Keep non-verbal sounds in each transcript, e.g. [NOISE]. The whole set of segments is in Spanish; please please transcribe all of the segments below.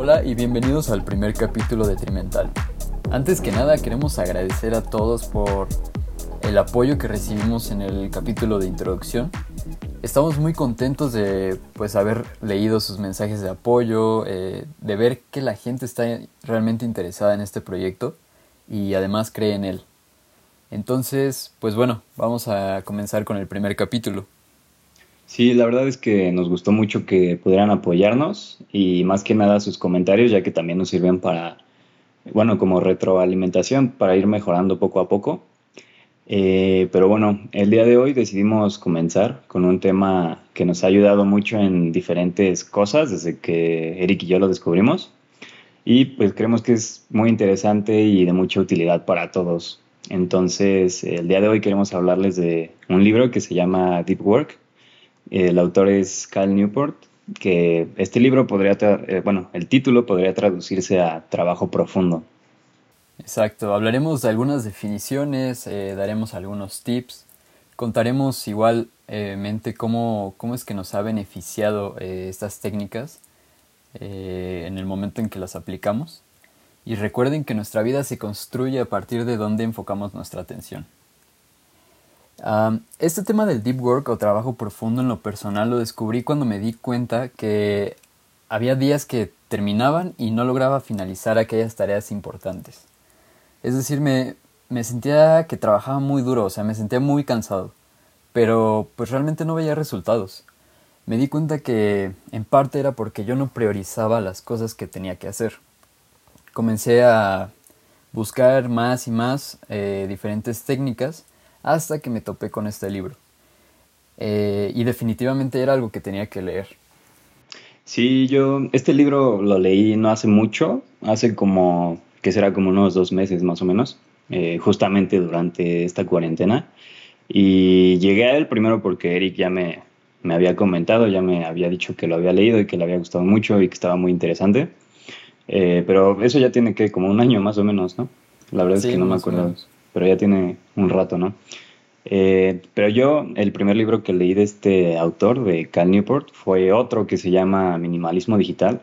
Hola y bienvenidos al primer capítulo de Trimental. Antes que nada queremos agradecer a todos por el apoyo que recibimos en el capítulo de introducción. Estamos muy contentos de pues haber leído sus mensajes de apoyo, eh, de ver que la gente está realmente interesada en este proyecto y además cree en él. Entonces, pues bueno, vamos a comenzar con el primer capítulo. Sí, la verdad es que nos gustó mucho que pudieran apoyarnos y más que nada sus comentarios, ya que también nos sirven para, bueno, como retroalimentación, para ir mejorando poco a poco. Eh, pero bueno, el día de hoy decidimos comenzar con un tema que nos ha ayudado mucho en diferentes cosas desde que Eric y yo lo descubrimos. Y pues creemos que es muy interesante y de mucha utilidad para todos. Entonces, el día de hoy queremos hablarles de un libro que se llama Deep Work el autor es Cal Newport, que este libro podría, eh, bueno, el título podría traducirse a trabajo profundo. Exacto, hablaremos de algunas definiciones, eh, daremos algunos tips, contaremos igualmente cómo, cómo es que nos ha beneficiado eh, estas técnicas en el momento en que las aplicamos. Y recuerden que nuestra vida se construye a partir de donde enfocamos nuestra atención este tema del deep work o trabajo profundo en lo personal lo descubrí cuando me di cuenta que había días que terminaban y no lograba finalizar aquellas tareas importantes. Es decir, me, me sentía que trabajaba muy duro, o sea, me sentía muy cansado, pero pues realmente no veía resultados. Me di cuenta que en parte era porque yo no priorizaba las cosas que tenía que hacer. Comencé a buscar más y más eh, diferentes técnicas hasta que me topé con este libro. Eh, y definitivamente era algo que tenía que leer. Sí, yo este libro lo leí no hace mucho, hace como, que será como unos dos meses más o menos, eh, justamente durante esta cuarentena. Y llegué a él primero porque Eric ya me, me había comentado, ya me había dicho que lo había leído y que le había gustado mucho y que estaba muy interesante. Eh, pero eso ya tiene que como un año más o menos, ¿no? La verdad es que no me acuerdo pero ya tiene un rato, ¿no? Eh, pero yo, el primer libro que leí de este autor, de Cal Newport, fue otro que se llama Minimalismo Digital,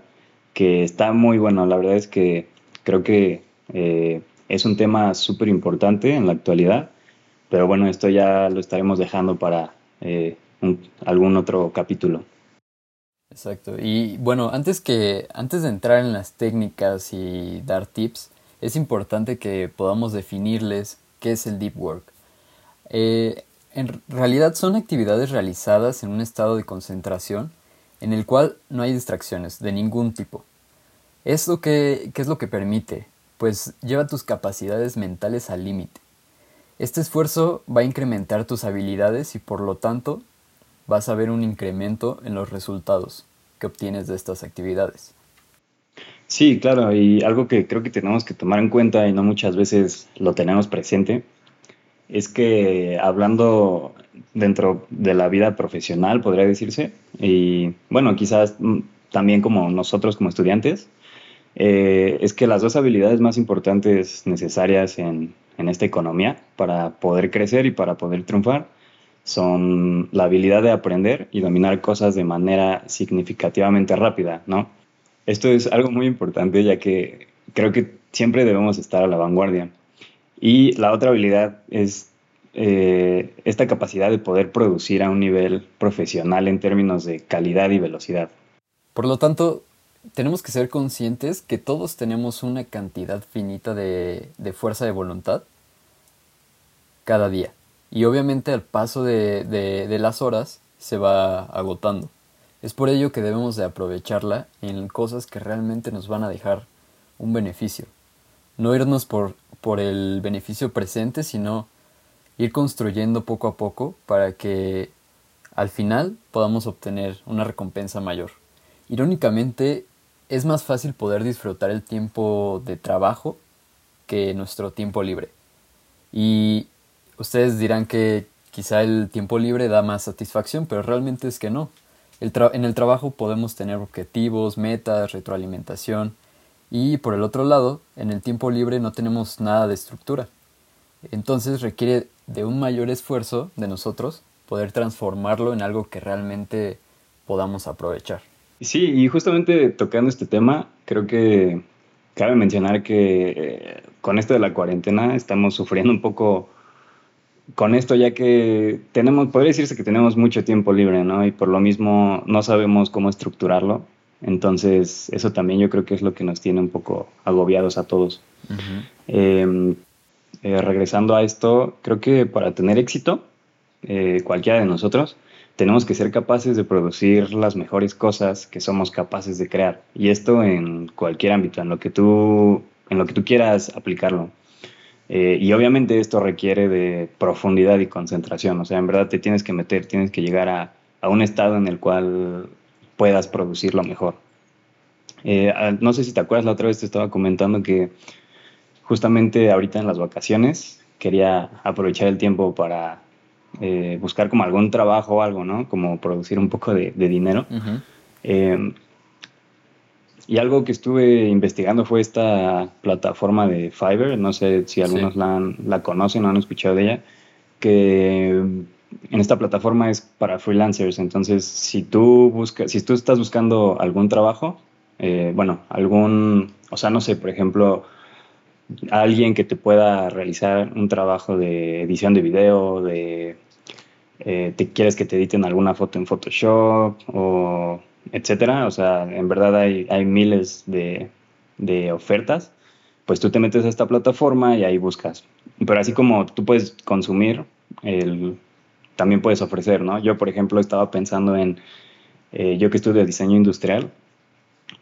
que está muy bueno. La verdad es que creo que eh, es un tema súper importante en la actualidad, pero bueno, esto ya lo estaremos dejando para eh, algún otro capítulo. Exacto. Y bueno, antes que antes de entrar en las técnicas y dar tips, es importante que podamos definirles qué es el deep work. Eh, en realidad son actividades realizadas en un estado de concentración en el cual no hay distracciones de ningún tipo. ¿Esto qué, qué es lo que permite? Pues lleva tus capacidades mentales al límite. Este esfuerzo va a incrementar tus habilidades y por lo tanto vas a ver un incremento en los resultados que obtienes de estas actividades. Sí, claro, y algo que creo que tenemos que tomar en cuenta y no muchas veces lo tenemos presente, es que hablando dentro de la vida profesional, podría decirse, y bueno, quizás mm, también como nosotros como estudiantes, eh, es que las dos habilidades más importantes necesarias en, en esta economía para poder crecer y para poder triunfar son la habilidad de aprender y dominar cosas de manera significativamente rápida, ¿no? Esto es algo muy importante ya que creo que siempre debemos estar a la vanguardia. Y la otra habilidad es eh, esta capacidad de poder producir a un nivel profesional en términos de calidad y velocidad. Por lo tanto, tenemos que ser conscientes que todos tenemos una cantidad finita de, fuerza de voluntad cada día. Y obviamente al paso de las horas se va agotando. Es por ello que debemos de aprovecharla en cosas que realmente nos van a dejar un beneficio. No irnos por, por el beneficio presente, sino ir construyendo poco a poco para que al final podamos obtener una recompensa mayor. Irónicamente, es más fácil poder disfrutar el tiempo de trabajo que nuestro tiempo libre. Y ustedes dirán que quizá el tiempo libre da más satisfacción, pero realmente es que no en el trabajo podemos tener objetivos, metas, retroalimentación y por el otro lado, en el tiempo libre no tenemos nada de estructura. Entonces requiere de un mayor esfuerzo de nosotros poder transformarlo en algo que realmente podamos aprovechar. Sí, y justamente tocando este tema, creo que cabe mencionar que eh, con esto de la cuarentena estamos sufriendo un poco con esto ya que tenemos, podría decirse que tenemos mucho tiempo libre, ¿no? Y por lo mismo no sabemos cómo estructurarlo. Entonces, eso también yo creo que es lo que nos tiene un poco agobiados a todos. Em, eh, regresando a esto, creo que para tener éxito, eh, cualquiera de nosotros, tenemos que ser capaces de producir las mejores cosas que somos capaces de crear. Y esto en cualquier ámbito, en lo que tú, en lo que tú quieras aplicarlo. Eh, y obviamente esto requiere de profundidad y concentración, o sea, en verdad te tienes que meter, tienes que llegar a, un estado en el cual puedas producirlo mejor. Eh, ah, no sé si te acuerdas, la otra vez te estaba comentando que justamente ahorita en las vacaciones quería aprovechar el tiempo para eh, buscar como algún trabajo o algo, ¿no? Como producir un poco de, dinero. Y algo que estuve investigando fue esta plataforma de Fiverr, no sé si algunos la, la, conocen o han escuchado de ella, que en esta plataforma es para freelancers, entonces si tú buscas, si tú estás buscando algún trabajo, eh, bueno, algún, o sea, no sé, por ejemplo, alguien que te pueda realizar un trabajo de edición de video, de, eh, te quieres que te editen alguna foto en Photoshop o etcétera. O sea, en verdad hay, miles de, ofertas. Pues tú te metes a esta plataforma y ahí buscas. Pero así como tú puedes consumir, también puedes ofrecer, ¿no? Yo, por ejemplo, estaba pensando en, eh, yo que estudio diseño industrial,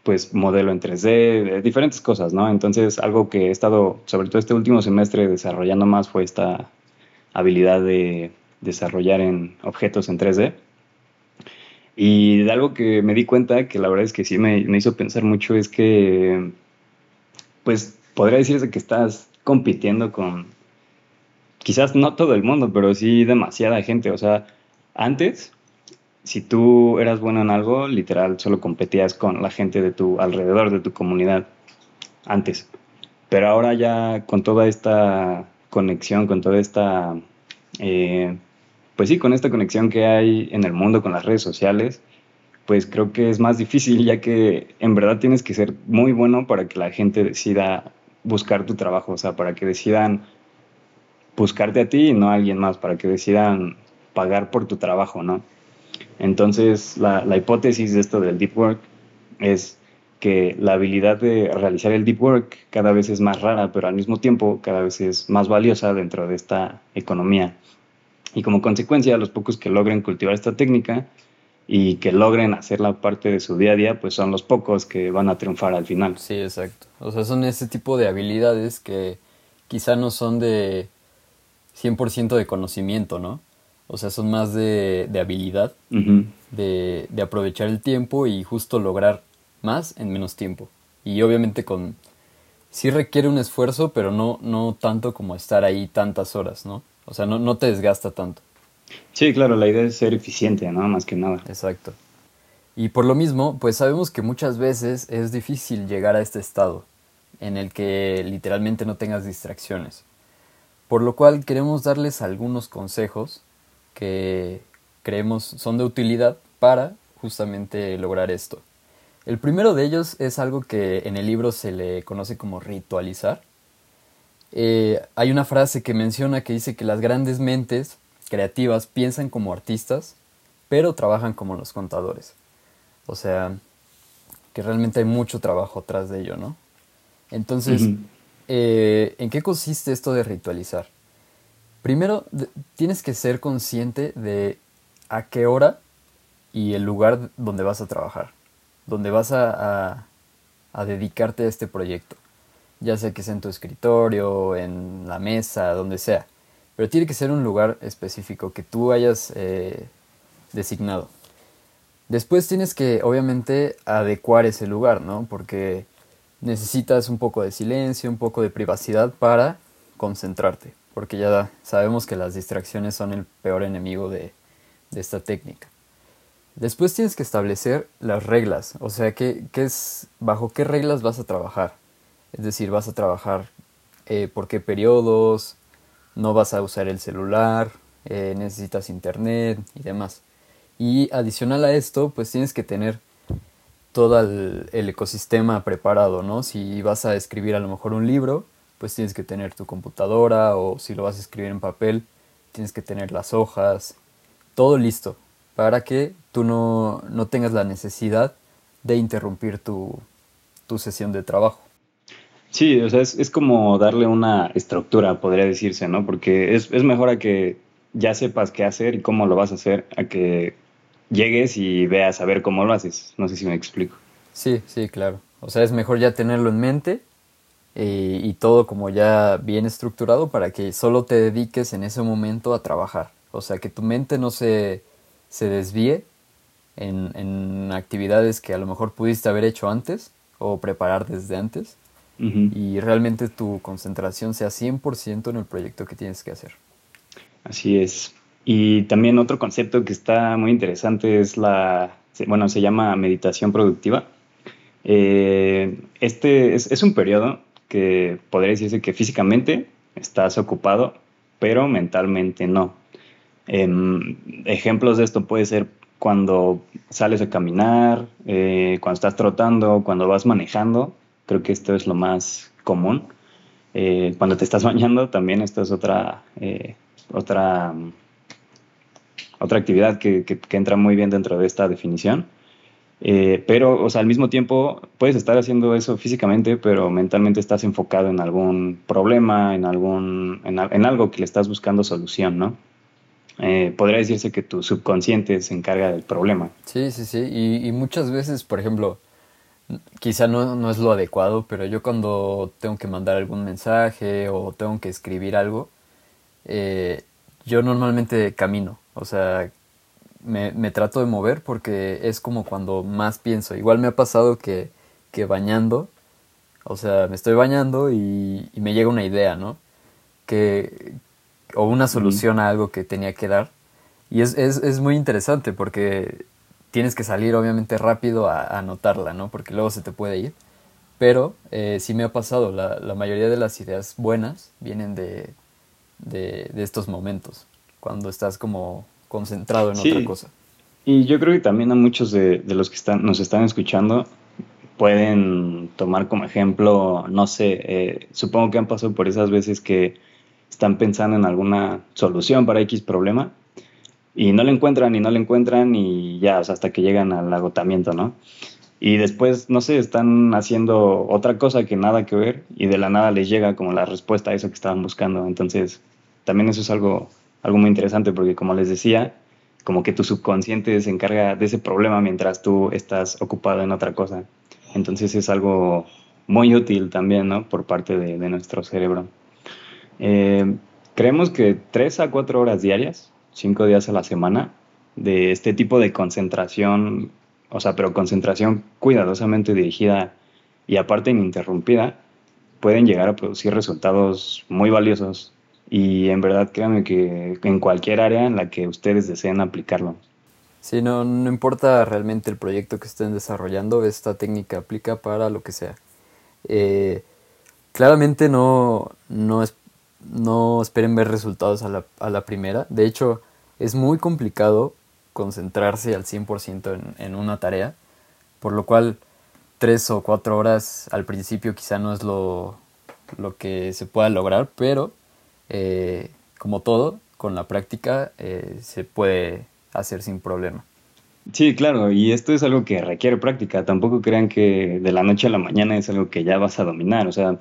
pues modelo en 3D, diferentes cosas, ¿no? Entonces, algo que he estado, sobre todo este último semestre, desarrollando más fue esta habilidad de desarrollar en objetos en 3D. Y de algo que me di cuenta, que la verdad es que sí me, hizo pensar mucho, es que, pues, podría decirse que estás compitiendo con, quizás no todo el mundo, pero sí demasiada gente. O sea, antes, si tú eras bueno en algo, literal, solo competías con la gente de tu alrededor, de tu comunidad, antes. Pero ahora ya con toda esta conexión, con toda esta... Eh, pues sí, con esta conexión que hay en el mundo con las redes sociales, pues creo que es más difícil ya que en verdad tienes que ser muy bueno para que la gente decida buscar tu trabajo, o sea, para que decidan buscarte a ti y no a alguien más, para que decidan pagar por tu trabajo, ¿no? Entonces, la, la hipótesis de esto del deep work es que la habilidad de realizar el deep work cada vez es más rara, pero al mismo tiempo cada vez es más valiosa dentro de esta economía y como consecuencia, los pocos que logren cultivar esta técnica y que logren hacerla parte de su día a día, pues son los pocos que van a triunfar al final. Sí, exacto. O sea, son ese tipo de habilidades que quizá no son de 100% de conocimiento, ¿no? O sea, son más de, de habilidad, de, de, aprovechar el tiempo y justo lograr más en menos tiempo. Y obviamente con... Sí requiere un esfuerzo, pero no, no tanto como estar ahí tantas horas, ¿no? O sea, no, no te desgasta tanto. Sí, claro, la idea es ser eficiente, ¿no? Más que nada. Exacto. Y por lo mismo, pues sabemos que muchas veces es difícil llegar a este estado en el que literalmente no tengas distracciones. Por lo cual queremos darles algunos consejos que creemos son de utilidad para justamente lograr esto. El primero de ellos es algo que en el libro se le conoce como ritualizar eh, hay una frase que menciona que dice que las grandes mentes creativas piensan como artistas, pero trabajan como los contadores. O sea, que realmente hay mucho trabajo atrás de ello, ¿no? Entonces, eh, ¿en qué consiste esto de ritualizar? Primero, tienes que ser consciente de a qué hora y el lugar donde vas a trabajar, donde vas a dedicarte a este proyecto ya sea que sea en tu escritorio, en la mesa, donde sea. Pero tiene que ser un lugar específico que tú hayas eh, designado. Después tienes que, obviamente, adecuar ese lugar, ¿no? Porque necesitas un poco de silencio, un poco de privacidad para concentrarte. Porque ya sabemos que las distracciones son el peor enemigo de, esta técnica. Después tienes que establecer las reglas, o sea, ¿qué, bajo qué reglas vas a trabajar. Es decir, vas a trabajar eh, por qué periodos, no vas a usar el celular, eh, necesitas internet y demás. Y adicional a esto, pues tienes que tener todo el, ecosistema preparado, ¿no? Si vas a escribir a lo mejor un libro, pues tienes que tener tu computadora o si lo vas a escribir en papel, tienes que tener las hojas, todo listo para que tú no, no tengas la necesidad de interrumpir tu, tu sesión de trabajo. Sí, o sea, es, como darle una estructura, podría decirse, ¿no? Porque es, es mejor a que ya sepas qué hacer y cómo lo vas a hacer, a que llegues y veas a ver cómo lo haces. No sé si me explico. Sí, sí, claro. O sea, es mejor ya tenerlo en mente eh, y todo como ya bien estructurado para que solo te dediques en ese momento a trabajar. O sea, que tu mente no se, se desvíe en, en, actividades que a lo mejor pudiste haber hecho antes o preparar desde antes y realmente tu concentración sea 100% en el proyecto que tienes que hacer. Así es. Y también otro concepto que está muy interesante es la, bueno, se llama meditación productiva. Eh, este es, un periodo que podría decirse que físicamente estás ocupado, pero mentalmente no. Em, ejemplos de esto puede ser cuando sales a caminar, eh, cuando estás trotando, cuando vas manejando. Creo que esto es lo más común. Eh, cuando te estás [LAUGHS] bañando, también esto es otra, otra otra actividad que, entra muy bien dentro de esta definición. Eh, pero, o sea, al mismo tiempo puedes estar haciendo eso físicamente, pero mentalmente estás enfocado en algún problema, en, algún, en, algo que le estás buscando solución, ¿no? Eh, podría decirse que tu subconsciente se encarga del problema. Sí, sí, sí. Y, muchas veces, por ejemplo, quizá no, no, es lo adecuado, pero yo cuando tengo que mandar algún mensaje o tengo que escribir algo, eh, yo normalmente camino. O sea, me, me, trato de mover porque es como cuando más pienso. Igual me ha pasado que, que bañando, o sea, me estoy bañando y, me llega una idea, ¿no? Que, o una solución a algo que tenía que dar. Y es, es, es muy interesante porque tienes que salir obviamente rápido a, anotarla, ¿no? Porque luego se te puede ir. Pero eh, sí me ha pasado, la, la mayoría de las ideas buenas vienen de, de, de estos momentos cuando estás como concentrado en otra cosa. Y yo creo que también a muchos de, los que están, nos están escuchando pueden tomar como ejemplo, no sé, eh, supongo que han pasado por esas veces que están pensando en alguna solución para X problema y no la encuentran y no la encuentran y ya, hasta que llegan al agotamiento, ¿no? Y después, no sé, están haciendo otra cosa que nada que ver y de la nada les llega como la respuesta a eso que estaban buscando. Entonces, también eso es algo algo muy interesante porque como les decía, como que tu subconsciente se encarga de ese problema mientras tú estás ocupado en otra cosa. Entonces es algo muy útil también, ¿no? Por parte de, nuestro cerebro. Eh, creemos que tres a cuatro horas diarias, cinco días a la semana, de este tipo de concentración, o sea, pero concentración cuidadosamente dirigida y aparte ininterrumpida, pueden llegar a producir resultados muy valiosos y en verdad créanme que en cualquier área en la que ustedes deseen aplicarlo. Sí, no, no importa realmente el proyecto que estén desarrollando, esta técnica aplica para lo que sea. Eh, claramente no, no, es, no esperen ver resultados a la, a la primera. De hecho, es muy complicado concentrarse al 100% en, en una tarea, por lo cual tres o cuatro horas al principio quizá no es lo, lo que se pueda lograr, pero eh, como todo, con la práctica eh, se puede hacer sin problema. Sí, claro, y esto es algo que requiere práctica. Tampoco crean que de la noche a la mañana es algo que ya vas a dominar. O sea,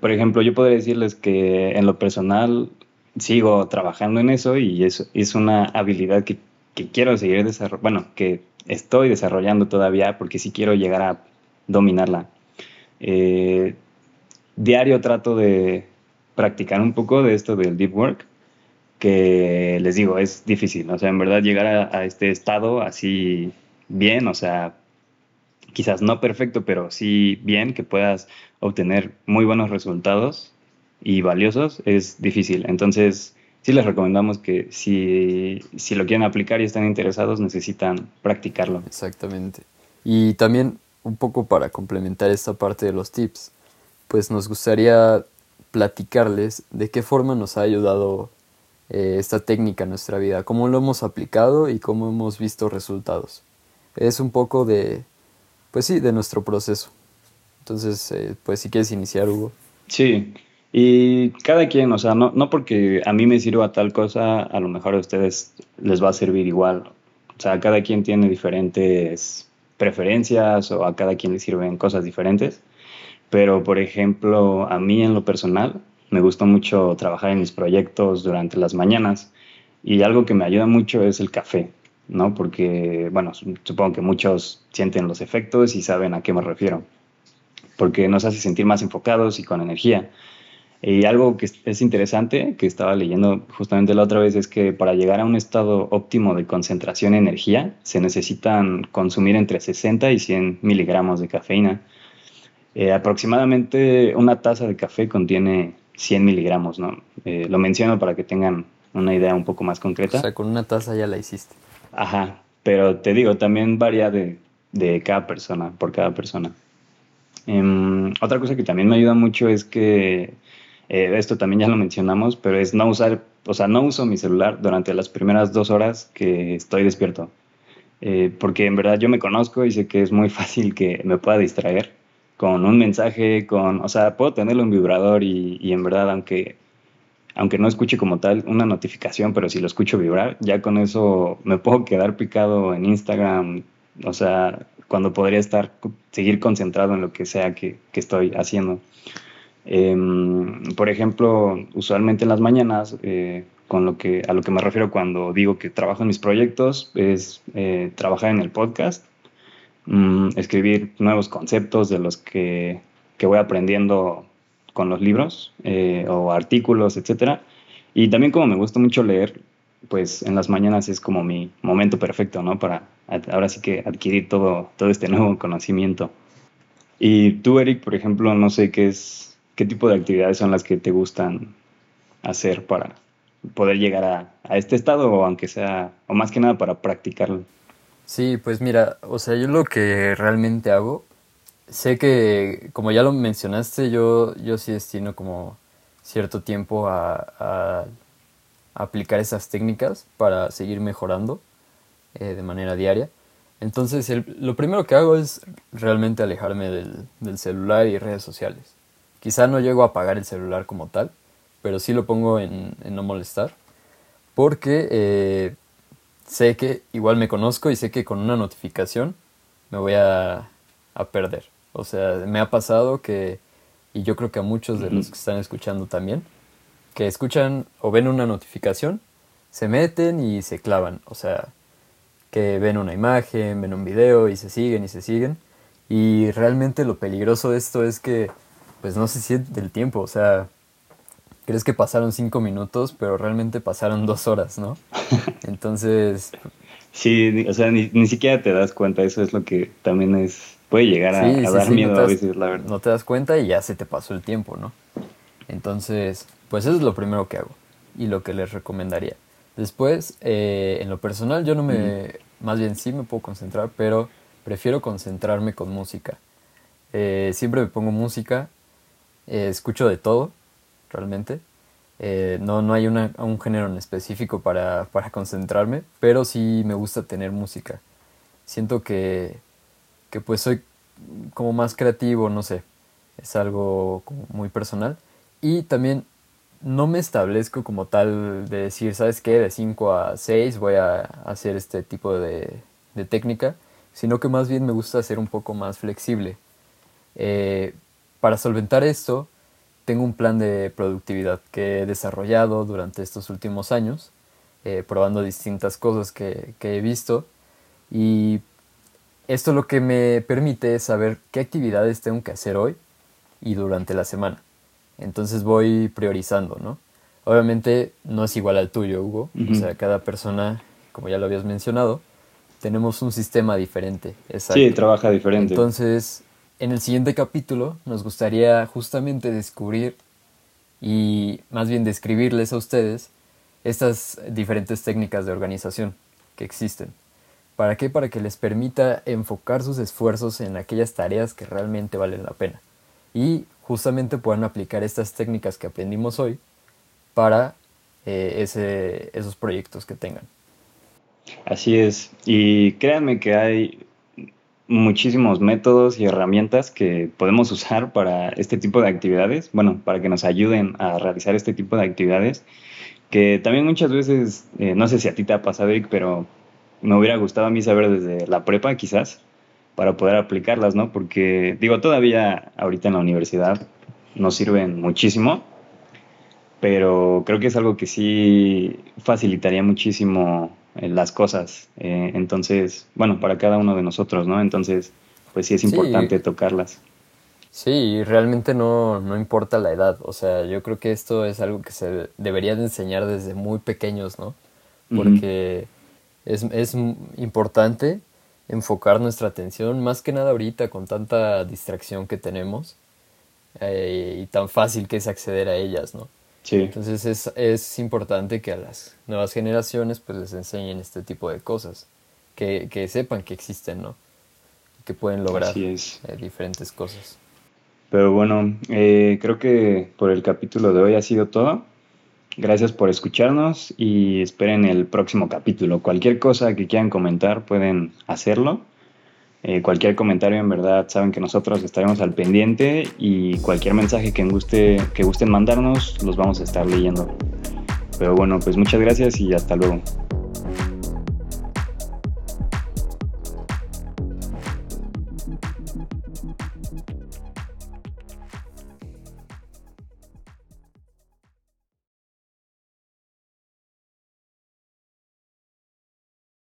por ejemplo, yo podría decirles que en lo personal sigo trabajando en eso y es, es una habilidad que, que quiero seguir desarrollando, bueno, que estoy desarrollando todavía porque sí quiero llegar a dominarla. diario trato de, practicar un poco de esto del deep work, que les digo, es difícil, o sea, en verdad llegar a, este estado así bien, o sea, quizás no perfecto, pero sí bien, que puedas obtener muy buenos resultados y valiosos, es difícil. Entonces, sí les recomendamos que si, si lo quieren aplicar y están interesados, necesitan practicarlo. Exactamente. Y también un poco para complementar esta parte de los tips, pues nos gustaría platicarles de qué forma nos ha ayudado eh, esta técnica en nuestra vida, cómo lo hemos aplicado y cómo hemos visto resultados. es un poco de, pues sí, de nuestro proceso. Entonces, eh, pues si quieres iniciar, Hugo. Sí, y cada quien, o sea, no, no porque a mí me sirva tal cosa, a lo mejor a ustedes les va a servir igual. O sea, cada quien tiene diferentes preferencias o a cada quien le sirven cosas diferentes. Pero, por ejemplo, a mí en lo personal, me gusta mucho trabajar en mis proyectos durante las mañanas y algo que me ayuda mucho es el café, ¿no? Porque, bueno, supongo que muchos sienten los efectos y saben a qué me refiero, porque nos hace sentir más enfocados y con energía. Y algo que es interesante, que estaba leyendo justamente la otra vez, es que para llegar a un estado óptimo de concentración y energía, se necesitan consumir entre 60 y 100 miligramos de cafeína. Eh, aproximadamente una taza de café contiene 100 miligramos, ¿no? Eh, lo menciono para que tengan una idea un poco más concreta. O sea, con una taza ya la hiciste. Ajá, pero te digo, también varía de, de cada persona, por cada persona. Em, otra cosa que también me ayuda mucho es que eh, esto también ya lo mencionamos, pero es no usar, o sea, no uso mi celular durante las primeras dos horas que estoy despierto. Eh, porque en verdad yo me conozco y sé que es muy [LAUGHS] fácil que me pueda distraer con un mensaje, con, o sea, puedo tenerlo en vibrador y, y, en verdad, aunque, aunque no escuche como tal una notificación, pero si lo escucho vibrar, ya con eso me puedo quedar picado en Instagram, o sea, cuando podría estar, seguir concentrado en lo que sea que, que estoy haciendo. Em, por ejemplo, usualmente en las mañanas, eh, con lo que, a lo que me refiero cuando digo que trabajo en mis proyectos, es eh, trabajar en el podcast, mm, escribir nuevos conceptos de los que, que voy aprendiendo con los libros eh, o artículos, etc. Y también como me gusta mucho leer, pues en las mañanas es como mi momento perfecto, ¿no? Para ahora sí que adquirir todo, todo este [LAUGHS] nuevo conocimiento. Y tú, Eric, por ejemplo, no sé qué es ¿qué tipo de actividades son las que te gustan hacer para poder llegar a, este estado o aunque sea, o más que nada para practicarlo? Sí, pues mira, o sea, yo lo que realmente hago, sé que, como ya lo mencionaste, yo, yo sí destino como cierto tiempo a, aplicar esas técnicas para seguir mejorando eh, de manera diaria. Entonces, lo primero que hago es realmente alejarme del, del celular y redes sociales. Quizá no llego a apagar el celular como tal, pero sí lo pongo en, no molestar. Porque eh, sé que igual me conozco y sé que con una notificación me voy a, perder. O sea, me ha pasado que, y yo creo que a muchos de los que están escuchando también, que escuchan o ven una notificación, se meten y se clavan. O sea, que ven una imagen, ven un video y se siguen y se siguen. Y realmente lo peligroso de esto es que pues no se siente el tiempo, o sea, crees que pasaron cinco minutos, pero realmente pasaron dos horas, ¿no? [LAUGHS] Entonces... Sí, o sea, ni, siquiera te das cuenta, eso es lo que también es, puede llegar a, dar miedo a veces, la verdad. No te das cuenta y ya se te pasó el tiempo, ¿no? Entonces, pues eso es lo primero que hago y lo que les recomendaría. Después, eh, en lo personal, yo no me, más bien sí me puedo concentrar, pero prefiero concentrarme con música. Eh, siempre me pongo música eh, escucho de todo, realmente. Eh, no, no hay una, un género en específico para, para, concentrarme, pero sí me gusta tener música. Siento que, que pues soy como más creativo, no sé, es algo muy personal. Y también no me establezco como tal de decir, ¿sabes qué? De 5 a 6 voy a hacer este tipo de, de, técnica, sino que más bien me gusta ser un poco más flexible. Eh, para solventar esto, tengo un plan de productividad que he desarrollado durante estos últimos años, eh, probando distintas cosas que, he visto y esto lo que me permite es saber qué actividades tengo que hacer hoy y durante la semana. Entonces voy priorizando, ¿no? Obviamente no es igual al tuyo, Hugo. O sea, cada persona, como ya lo habías mencionado, tenemos un sistema diferente. Sí, trabaja diferente. Entonces, en el siguiente capítulo nos gustaría justamente descubrir y más bien describirles a ustedes estas diferentes técnicas de organización que existen. ¿Para qué? Para que les permita enfocar sus esfuerzos en aquellas tareas que realmente valen la pena. Y justamente puedan aplicar estas técnicas que aprendimos hoy para eh, ese, esos proyectos que tengan. Así es. Y créanme que hay muchísimos métodos y herramientas que podemos usar para este tipo de actividades, bueno, para que nos ayuden a realizar este tipo de actividades, que también muchas veces, eh, no sé si a ti te ha pasado, pero me hubiera gustado a mí saber desde la prepa quizás, para poder aplicarlas, ¿no? Porque digo, todavía ahorita en la universidad nos sirven muchísimo, pero creo que es algo que sí facilitaría muchísimo eh, las cosas. Eh, entonces, bueno, para cada uno de nosotros, ¿no? Entonces, pues sí es importante tocarlas. Sí, realmente no, no importa la edad. O sea, yo creo que esto es algo que se debería de enseñar desde muy pequeños, ¿no? Porque es, es importante enfocar nuestra atención, más que nada ahorita con tanta distracción que tenemos eh, y tan fácil que es acceder a ellas, ¿no? Sí. Entonces es, es, importante que a las nuevas generaciones pues les enseñen este tipo de cosas, que, que sepan que existen, ¿no? Que pueden lograr eh, diferentes cosas. Pero bueno, eh, creo que por el capítulo de hoy ha sido todo. Gracias por escucharnos y esperen el próximo capítulo. Cualquier cosa que quieran comentar pueden hacerlo. Eh, cualquier comentario en verdad saben que nosotros estaremos al pendiente y cualquier mensaje que, guste, que gusten mandarnos los vamos a estar leyendo. Pero bueno, pues muchas gracias y hasta luego.